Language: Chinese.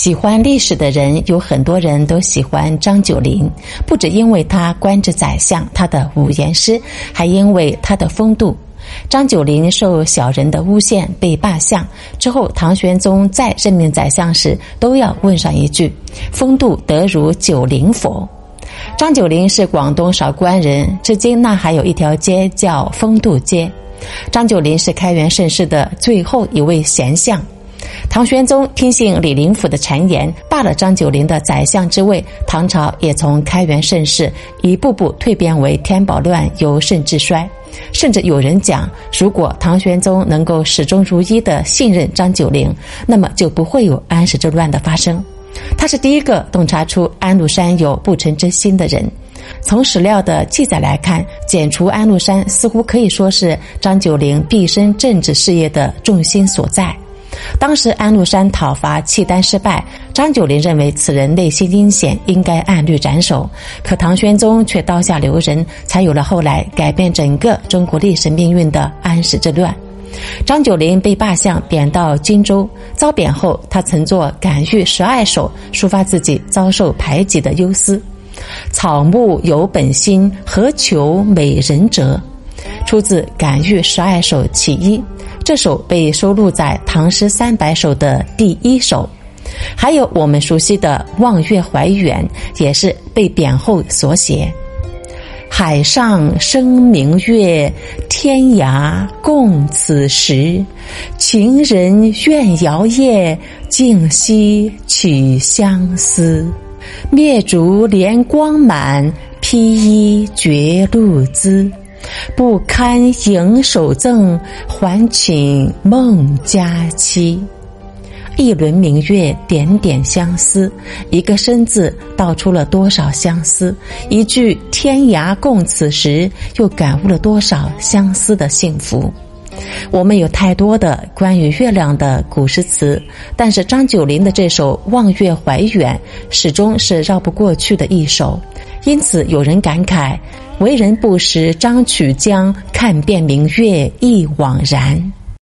喜欢历史的人有很多人都喜欢张九龄，不只因为他官至宰相，他的五言诗，还因为他的风度。张九龄受小人的诬陷被罢相之后，唐玄宗再任命宰相时，都要问上一句：“风度得如九龄否？”张九龄是广东韶关人，至今那还有一条街叫风度街。张九龄是开元盛世的最后一位贤相。唐玄宗听信李林甫的谗言，罢了张九龄的宰相之位，唐朝也从开元盛世一步步蜕变为天宝乱，由盛至衰。甚至有人讲，如果唐玄宗能够始终如一的信任张九龄，那么就不会有安史之乱的发生。他是第一个洞察出安禄山有不臣之心的人。从史料的记载来看，剪除安禄山似乎可以说是张九龄毕生政治事业的重心所在。当时安禄山讨伐契丹失败，张九龄认为此人内心阴险，应该按律斩首。可唐玄宗却刀下留人，才有了后来改变整个中国历史命运的安史之乱。张九龄被罢相，贬到荆州。遭贬后，他曾作《感遇十二首》，抒发自己遭受排挤的忧思。草木有本心，何求美人折？出自《感遇十二首》其一。这首被收录在《唐诗三百首》的第一首，还有我们熟悉的《望月怀远》，也是被贬后所写。海上生明月，天涯共此时。情人怨遥夜，竟夕取相思。灭烛怜光满，披衣觉露滋。不堪盈手赠，还寝梦佳期。一轮明月，点点相思。一个“身”字，道出了多少相思？一句“天涯共此时”，又感悟了多少相思的幸福？我们有太多的关于月亮的古诗词，但是张九龄的这首《望月怀远》始终是绕不过去的一首。因此，有人感慨。为人不识张曲江，看遍明月亦枉然。